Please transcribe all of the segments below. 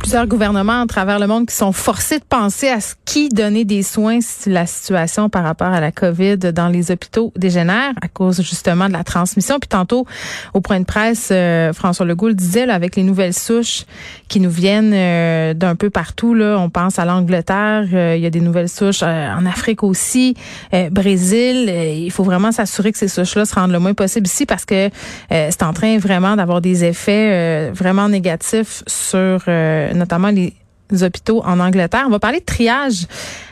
plusieurs gouvernements à travers le monde qui sont forcés de penser à ce qui donner des soins si la situation par rapport à la COVID dans les hôpitaux dégénère à cause justement de la transmission. Puis tantôt, au point de presse, euh, François Legault le disait, là, avec les nouvelles souches qui nous viennent euh, d'un peu partout, là, on pense à l'Angleterre, euh, il y a des nouvelles souches en Afrique aussi, Brésil. il faut vraiment s'assurer que ces souches-là se rendent le moins possible ici parce que c'est en train vraiment d'avoir des effets vraiment négatifs sur notamment les hôpitaux en Angleterre. On va parler de triage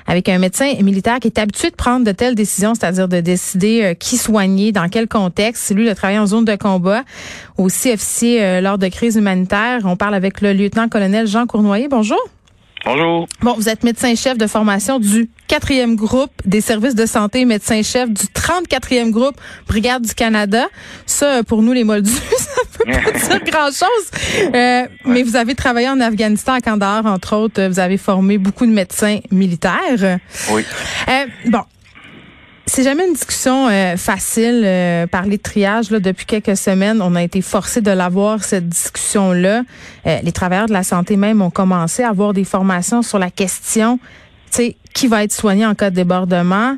avec un médecin militaire qui est habitué de prendre de telles décisions, c'est-à-dire de décider euh, qui soigner, dans quel contexte. C'est lui, il a travaillé en zone de combat, aussi officier euh, lors de crises humanitaires. On parle avec le lieutenant-colonel Jean Cournoyer. Bonjour. Bonjour. Bon, vous êtes médecin-chef de formation du quatrième groupe des services de santé, médecin-chef du 34e groupe Brigade du Canada. Ça, pour nous, les Moldus, ça peut pas dire grand-chose. Euh, mais vous avez travaillé en Afghanistan, à Kandahar, entre autres. Vous avez formé beaucoup de médecins militaires. Oui. Euh, bon, c'est jamais une discussion euh, facile, euh, parler de triage. Là, depuis quelques semaines, on a été forcé de l'avoir, cette discussion-là. Euh, les travailleurs de la santé même ont commencé à avoir des formations sur la question, tu sais, qui va être soigné en cas de débordement.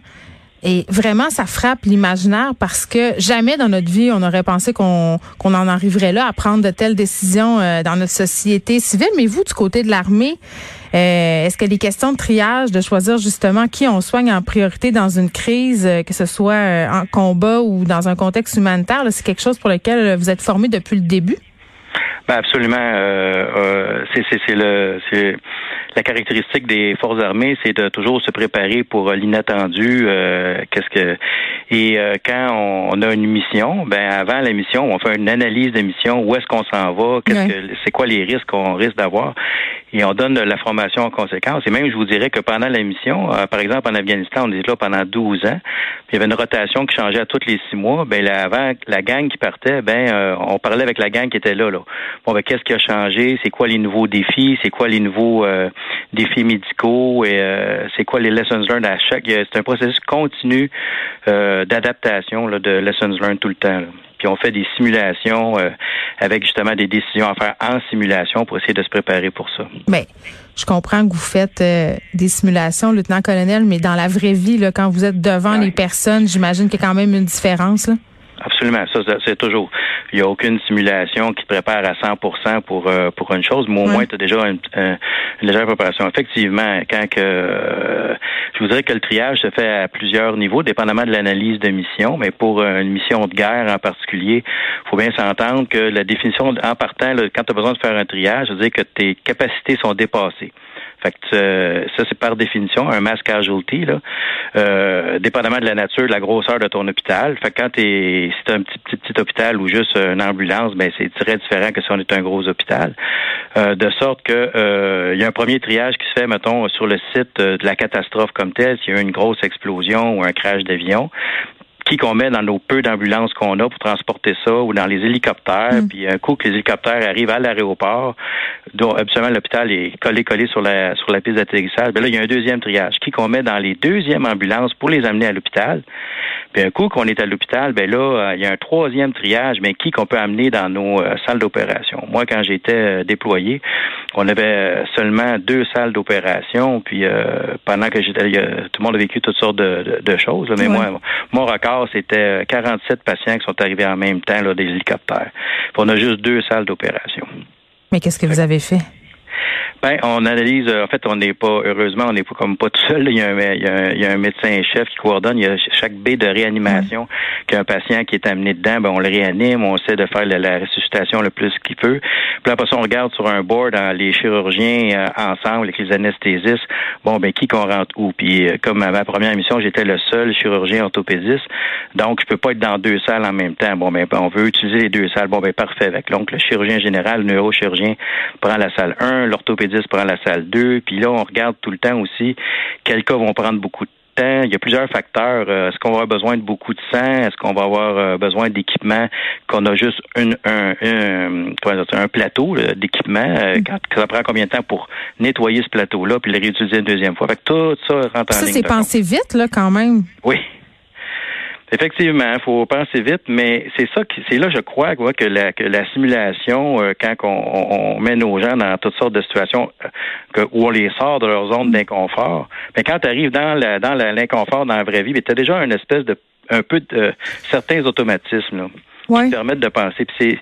Et vraiment, ça frappe l'imaginaire parce que jamais dans notre vie, on aurait pensé qu'on en arriverait là à prendre de telles décisions dans notre société civile. Mais vous, du côté de l'armée, euh, est-ce que les questions de triage, de choisir justement qui on soigne en priorité dans une crise, euh, que ce soit euh, en combat ou dans un contexte humanitaire, c'est quelque chose pour lequel vous êtes formé depuis le début? Ben absolument. Euh, c'est le c'est la caractéristique des forces armées, c'est de toujours se préparer pour l'inattendu. Qu'est-ce que et quand on, a une mission, ben avant la mission, on fait une analyse de mission. Où est-ce qu'on s'en va Qu'est-ce que c'est quoi les risques qu'on risque d'avoir et on donne la formation en conséquence. Et même, je vous dirais que pendant la mission, euh, par exemple, en Afghanistan, on était là pendant 12 ans. Puis il y avait une rotation qui changeait à tous les six mois. Ben, là, avant, la gang qui partait, ben, euh, on parlait avec la gang qui était là. là. Bon, ben, qu'est-ce qui a changé? C'est quoi les nouveaux défis? C'est quoi les nouveaux euh, défis médicaux? Et c'est quoi les lessons learned à chaque? C'est un processus continu d'adaptation de lessons learned tout le temps. Là puis on fait des simulations euh, avec justement des décisions à faire en simulation pour essayer de se préparer pour ça. Mais je comprends que vous faites euh, des simulations, lieutenant-colonel, mais dans la vraie vie, là, quand vous êtes devant les personnes, j'imagine qu'il y a quand même une différence. Là. Absolument, ça, c'est toujours. Il n'y a aucune simulation qui te prépare à 100% pour euh, pour une chose, mais au moins tu as déjà une, légère préparation. Effectivement, quand que euh, je vous dirais que le triage se fait à plusieurs niveaux, dépendamment de l'analyse de mission, mais pour une mission de guerre en particulier, faut bien s'entendre que la définition en partant, quand tu as besoin de faire un triage, ça veut dire que tes capacités sont dépassées. Fait que euh, ça, c'est par définition un mass casualty, là, euh, dépendamment de la nature, de la grosseur de ton hôpital. Fait que quand t'es, si t'as un petit, petit, petit hôpital ou juste une ambulance, ben c'est très différent que si on est un gros hôpital. Euh, de sorte que il y a un premier triage qui se fait, mettons, sur le site de la catastrophe comme telle, s'il y a eu une grosse explosion ou un crash d'avion qui qu'on met dans nos peu d'ambulances qu'on a pour transporter ça ou dans les hélicoptères. Mm. Puis un coup que les hélicoptères arrivent à l'aéroport, dont absolument l'hôpital est collé collé sur la sur la piste d'atterrissage, ben là il y a un deuxième triage qui qu'on met dans les deuxièmes ambulances pour les amener à l'hôpital? Puis un coup qu'on est à l'hôpital, ben là euh, il y a un troisième triage, mais qui qu'on peut amener dans nos euh, salles d'opération? Moi quand j'étais euh, déployé, on avait seulement deux salles d'opération. Puis pendant que j'étais, tout le monde a vécu toutes sortes de, choses. mais moi mon record c'était 47 euh, patients qui sont arrivés en même temps, là, des hélicoptères. on a juste deux salles d'opération. Mais qu'est-ce que vous avez fait? Ben, on analyse. En fait, on n'est pas heureusement, on n'est pas comme pas tout seul. Il y, a un, il, y a un, il y a un médecin chef qui coordonne. Il y a chaque baie de réanimation qu'un patient qui est amené dedans, ben on le réanime, on essaie de faire la, la ressuscitation le plus qu'il peut. Puis après ça, on regarde sur un board hein, les chirurgiens euh, ensemble avec les anesthésistes. Bon, ben qui qu'on rentre où? Puis euh, comme à ma première émission, j'étais le seul chirurgien orthopédiste, donc je peux pas être dans deux salles en même temps. Bon, ben on veut utiliser les deux salles. Bon, ben parfait. Avec donc le chirurgien général, le neurochirurgien prend la salle 1, l'orthopédiste prend la salle 2. Puis là, on regarde tout le temps aussi quels cas vont prendre beaucoup de temps. Il y a plusieurs facteurs. Euh, est-ce qu'on va avoir besoin de beaucoup de sang? Est-ce qu'on va avoir euh, besoin d'équipement qu'on a juste une, un, un, un plateau d'équipement? Euh, mm. ça prend combien de temps pour nettoyer ce plateau-là puis le réutiliser une deuxième fois? Fait que tout ça rentre ça, en ligne. Ça, c'est pensé vite, là, quand même. Oui. Effectivement, il faut penser vite, mais c'est ça qui, c'est là, je crois, que la, que la simulation, euh, quand on, on, met nos gens dans toutes sortes de situations euh, que, où on les sort de leur zone d'inconfort, mais quand tu arrives dans la, dans l'inconfort dans la vraie vie, tu as déjà une espèce de un peu de certains automatismes là, qui te permettent de penser. Puis c'est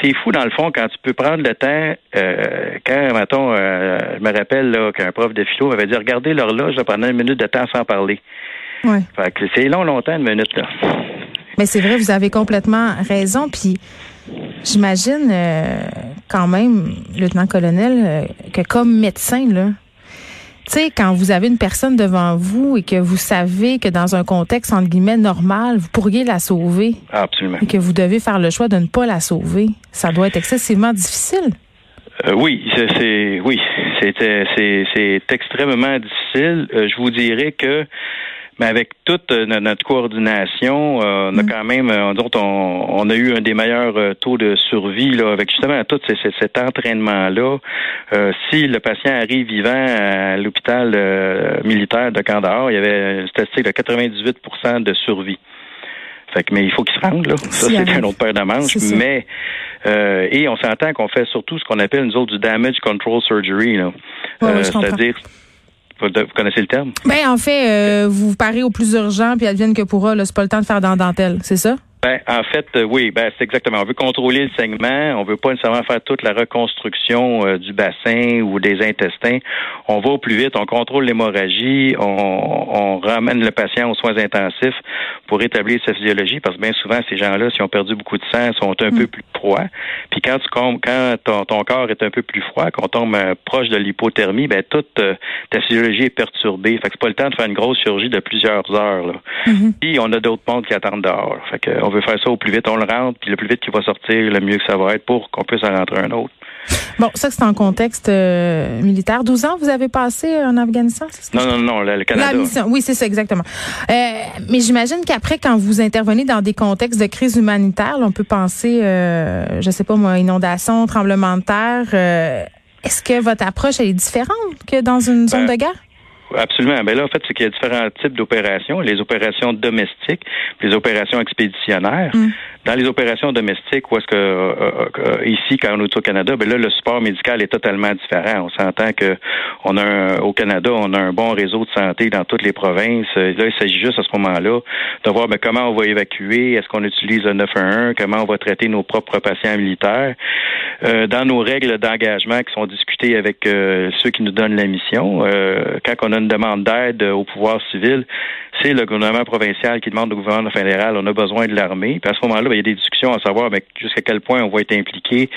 c'est fou dans le fond quand tu peux prendre le temps. Euh, quand, mettons, je me rappelle qu'un prof de philo m'avait dit regardez l'horloge pendant une minute de temps sans parler. Ouais. Fait que c'est long, longtemps, une minute, là. Mais c'est vrai, vous avez complètement raison. Puis j'imagine euh, quand même, lieutenant-colonel, euh, que comme médecin, là, tu sais, quand vous avez une personne devant vous et que vous savez que dans un contexte, entre guillemets, normal, vous pourriez la sauver. Absolument. Et que vous devez faire le choix de ne pas la sauver. Ça doit être excessivement difficile. Euh, oui, c'est oui, c'était c'est c'est extrêmement difficile. Je vous dirais que mais avec toute euh, notre coordination, euh, on a mm. quand même, euh, on, on, a eu un des meilleurs taux de survie là, avec justement tout cet entraînement-là. si le patient arrive vivant à l'hôpital militaire de Kandahar, il y avait une statistique de 98% de survie. Fait que, mais il faut qu'il se rende, là. Ça, c'est un autre paire de manches. Mais et on s'entend qu'on fait surtout ce qu'on appelle nous autres du damage control surgery. Là. C'est-à-dire vous connaissez le terme? Ben, en fait, euh, vous parez au plus urgent, puis advienne que pourra, c'est pas le temps de faire dans dentelle, c'est ça? Ben, en fait, euh, oui, ben, c'est exactement. On veut contrôler le saignement. On veut pas nécessairement faire toute la reconstruction euh, du bassin ou des intestins. On va au plus vite. On contrôle l'hémorragie. On, on, ramène le patient aux soins intensifs pour rétablir sa physiologie parce que bien souvent, ces gens-là, s'ils ont perdu beaucoup de sang, sont un peu mm. plus froids. Puis quand tu quand ton, ton, corps est un peu plus froid, quand on tombe euh, proche de l'hypothermie, ben toute ta physiologie est perturbée. Fait que c'est pas le temps de faire une grosse chirurgie de plusieurs heures. Là. Mm-hmm. Puis on a d'autres mondes qui attendent dehors. Fait que veut faire ça au plus vite, on le rentre, puis le plus vite qu'il va sortir, le mieux que ça va être pour qu'on puisse en rentrer un autre. Bon, ça, c'est en contexte euh, militaire. 12 ans, vous avez passé en Afghanistan? non, non, non, le, Canada. La mission, oui, c'est ça, exactement. Euh, mais j'imagine qu'après, quand vous intervenez dans des contextes de crise humanitaire, on peut penser, euh, je sais pas moi, inondation, tremblement de terre. Euh, est-ce que votre approche est différente que dans une zone ben, de guerre? Absolument. Ben là, en fait, c'est qu'il y a différents types d'opérations. Les opérations domestiques, les opérations expéditionnaires. Mm. Dans les opérations domestiques, où est-ce que euh, euh, euh, ici, quand on est au Canada, ben là, le support médical est totalement différent. On s'entend que on a un, au Canada, on a un bon réseau de santé dans toutes les provinces. Là, il s'agit juste à ce moment-là de voir ben, comment on va évacuer, est-ce qu'on utilise le 911, comment on va traiter nos propres patients militaires. Euh, dans nos règles d'engagement qui sont discutées avec ceux qui nous donnent la mission, quand on a une demande d'aide au pouvoir civil, c'est le gouvernement provincial qui demande au gouvernement fédéral, on a besoin de l'armée. À ce moment-là, ben, il y a des discussions à savoir jusqu'à quel point on va être impliqué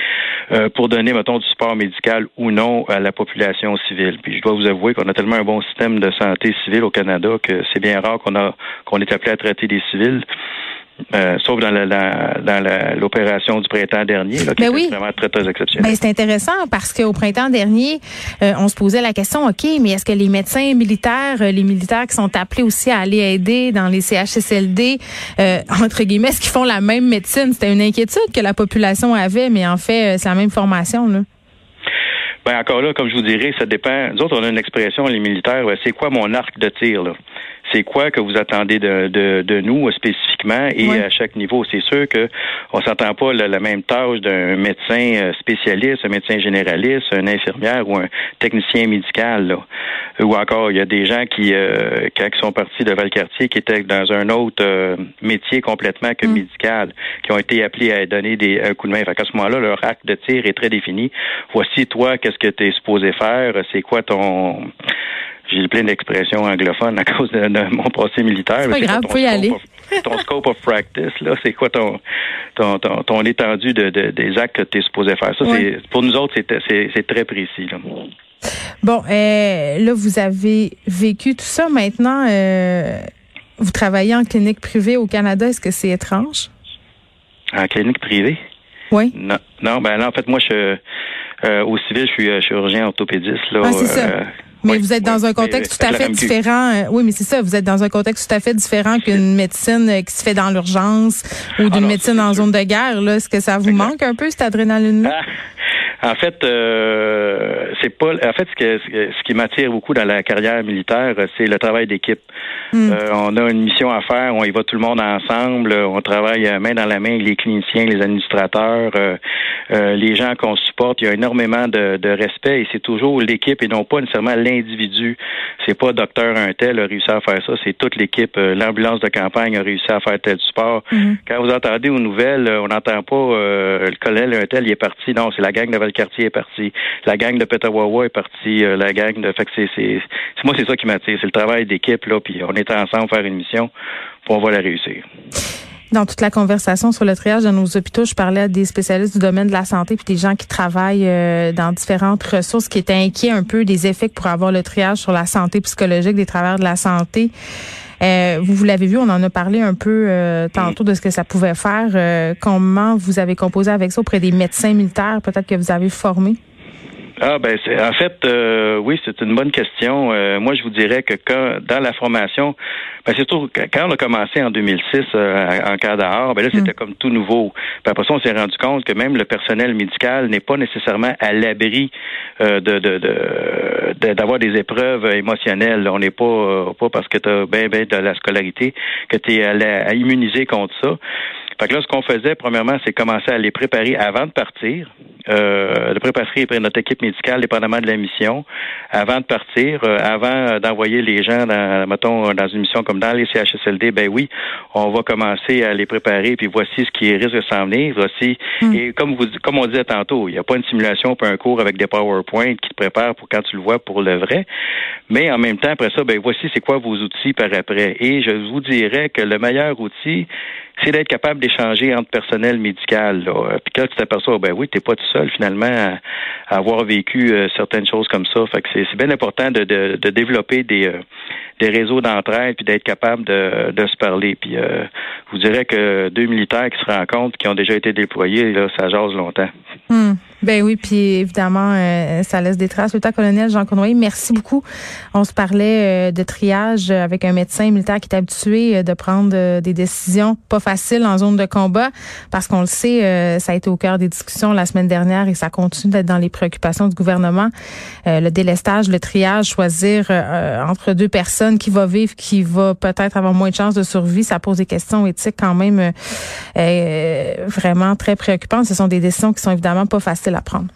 euh, pour donner, mettons, du support médical ou non à la population civile. Puis je dois vous avouer qu'on a tellement un bon système de santé civile au Canada que c'est bien rare qu'on a qu'on est appelé à traiter des civils. Euh, sauf dans, l'opération du printemps dernier, là, qui ben oui. vraiment très, très exceptionnel. Ben, c'est intéressant parce qu'au printemps dernier, euh, on se posait la question, OK, mais est-ce que les médecins militaires, euh, les militaires qui sont appelés aussi à aller aider dans les CHSLD, entre guillemets, est-ce qu'ils font la même médecine? C'était une inquiétude que la population avait, mais en fait, c'est la même formation. Là. Ben encore là, comme je vous dirais, ça dépend. Nous autres, on a une expression, les militaires, c'est quoi mon arc de tir? Là? C'est quoi que vous attendez de, de, de nous spécifiquement? Et à chaque niveau. C'est sûr que on s'entend pas la, la même tâche d'un médecin spécialiste, un médecin généraliste, un infirmière ou un technicien médical. Là. Ou encore, il y a des gens qui, quand ils sont partis de Valcartier, qui étaient dans un autre métier complètement que mm. médical, qui ont été appelés à donner des, un coup de main. Fait à ce moment-là, leur acte de tir est très défini. Voici toi, qu'est-ce que tu es supposé faire, c'est quoi ton j'ai plein d'expressions anglophones à cause de, mon passé militaire. C'est pas grave, y aller. ton scope of practice, là, c'est quoi ton, ton, ton, étendue de, des actes que tu es supposé faire? Ça, c'est, pour nous autres, c'est, très précis. Là. Bon, euh, là, vous avez vécu tout ça. Maintenant, euh, vous travaillez en clinique privée au Canada. Est-ce que c'est étrange? En clinique privée? Oui. Non, non ben là, en fait, moi, je, euh, au civil, je suis chirurgien orthopédiste. Là, ah, Euh, mais vous êtes dans un contexte tout à fait différent. oui, mais c'est ça. Vous êtes dans un contexte tout à fait différent qu'une médecine qui se fait dans l'urgence ou d'une médecine en zone de guerre. Là, est-ce que ça vous manque un peu cette adrénaline-là? Ah, en fait, euh, c'est pas. En fait, ce, que, ce qui m'attire beaucoup dans la carrière militaire, c'est le travail d'équipe. Hmm. Euh, on a une mission à faire, on y va tout le monde ensemble, on travaille main dans la main les cliniciens, les administrateurs, euh, les gens qu'on supporte. Il y a énormément de, de respect et c'est toujours l'équipe et non pas nécessairement l'individu. C'est pas docteur un tel a réussi à faire ça, c'est toute l'équipe. L'ambulance de campagne a réussi à faire tel sport. Hmm. Quand vous entendez aux nouvelles, on n'entend pas le colonel un tel, il est parti. Non, c'est la gang de le quartier est parti, la gang de Petawawa est partie, euh, la gang de. Fait que c'est, c'est, moi c'est ça qui m'attire, c'est le travail d'équipe là, puis on est ensemble faire une mission, puis on va la réussir. Dans toute la conversation sur le triage de nos hôpitaux, je parlais à des spécialistes du domaine de la santé puis des gens qui travaillent euh, dans différentes ressources qui étaient inquiets un peu des effets que pourrait avoir le triage sur la santé psychologique des travailleurs de la santé. Euh, vous, vous l'avez vu, on en a parlé un peu euh, tantôt de ce que ça pouvait faire. Euh, comment vous avez composé avec ça auprès des médecins militaires, peut-être que vous avez formé? Ah ben c'est en fait euh, oui c'est une bonne question. Euh, moi je vous dirais que quand dans la formation, ben c'est tout quand on a commencé en 2006 euh, en cadre ben là c'était mm. comme tout nouveau. Puis après ça on s'est rendu compte que même le personnel médical n'est pas nécessairement à l'abri de, de, d'avoir des épreuves émotionnelles. On n'est pas pas parce que tu as ben ben de la scolarité que tu es à, à immuniser contre ça. Fait que là, ce qu'on faisait, premièrement, c'est commencer à les préparer avant de partir, euh, de préparer notre équipe médicale, dépendamment de la mission, avant de partir, euh, avant d'envoyer les gens, dans, mettons, dans une mission comme dans les CHSLD, ben oui, on va commencer à les préparer, puis voici ce qui risque de s'en venir. Voici, hmm. et comme vous, comme on disait tantôt, il n'y a pas une simulation, pas un cours avec des PowerPoint qui te préparent pour quand tu le vois pour le vrai. Mais en même temps, après ça, ben voici c'est quoi vos outils par après. Et je vous dirais que le meilleur outil, c'est d'être capable d'échanger entre personnel médical. Là. Puis là, tu t'aperçois, ben oui, t'es pas tout seul finalement à, avoir vécu euh, certaines choses comme ça. Fait que c'est, bien important de, de, développer des, euh, des réseaux d'entraide puis d'être capable de, se parler. Puis euh, vous direz que deux militaires qui se rencontrent, qui ont déjà été déployés, ça jase longtemps. Hmm. Ben oui, puis évidemment, euh, ça laisse des traces. Le temps colonel Jean Cournoyer, merci beaucoup. On se parlait euh, de triage avec un médecin militaire qui est habitué de prendre des décisions pas faciles en zone de combat, parce qu'on le sait, ça a été au cœur des discussions la semaine dernière et ça continue d'être dans les préoccupations du gouvernement. le délestage, le triage, choisir entre deux personnes qui va vivre, qui va peut-être avoir moins de chances de survie, ça pose des questions éthiques quand même euh, vraiment très préoccupantes. Ce sont des décisions qui sont évidemment pas faciles à prendre.